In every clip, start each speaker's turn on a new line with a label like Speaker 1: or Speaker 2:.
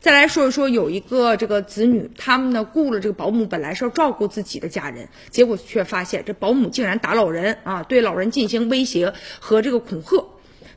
Speaker 1: 再来说一说，有一个这个子女，他们呢雇了这个保姆，本来是要照顾自己的家人，结果却发现这保姆竟然打老人啊，对老人进行威胁和这个恐吓。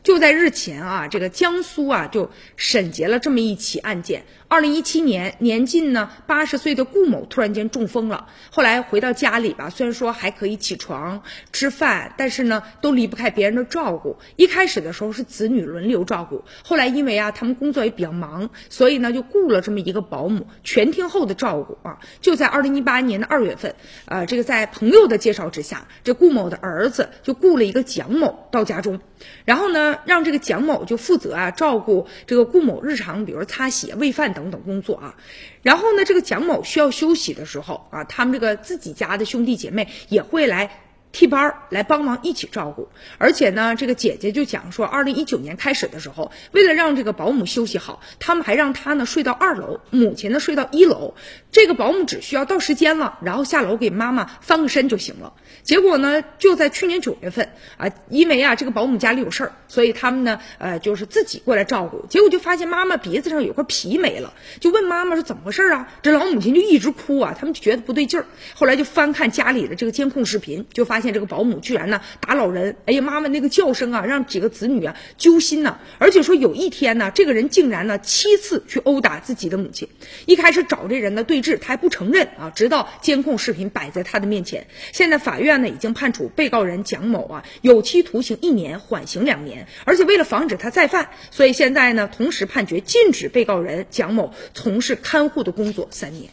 Speaker 1: 就在日前啊，这个江苏啊就审结了这么一起案件。二零一七年，年近呢八十岁的顾某突然间中风了，后来回到家里吧，虽然说还可以起床吃饭，但是呢都离不开别人的照顾。一开始的时候是子女轮流照顾，后来因为啊他们工作也比较忙，所以呢就雇了这么一个保姆全天候的照顾啊。就在二零一八年的二月份，呃，这个在朋友的介绍之下，这顾某的儿子就雇了一个蒋某到家中，然后呢让这个蒋某就负责啊照顾这个顾某日常，比如擦洗、喂饭。等等工作啊，然后呢，这个蒋某需要休息的时候啊，他们这个自己家的兄弟姐妹也会来替班儿来帮忙一起照顾。而且呢，这个姐姐就讲说，二零一九年开始的时候，为了让这个保姆休息好，他们还让她呢睡到二楼，母亲呢睡到一楼。这个保姆只需要到时间了，然后下楼给妈妈翻个身就行了。结果呢，就在去年九月份啊，因为啊这个保姆家里有事儿，所以他们呢呃就是自己过来照顾。结果就发现妈妈鼻子上有块皮没了，就问妈妈说怎么回事啊？这老母亲就一直哭啊，他们就觉得不对劲儿。后来就翻看家里的这个监控视频，就发现这个保姆居然呢打老人。哎呀，妈妈那个叫声啊，让几个子女啊揪心呐。而且说有一天呢，这个人竟然呢七次去殴打自己的母亲。一开始找这人呢对峙，他还不承认啊，直到监控视频摆在他的面前。现在法。院呢已经判处被告人蒋某啊有期徒刑一年，缓刑两年，而且为了防止他再犯，所以现在呢同时判决禁止被告人蒋某从事看护的工作三年。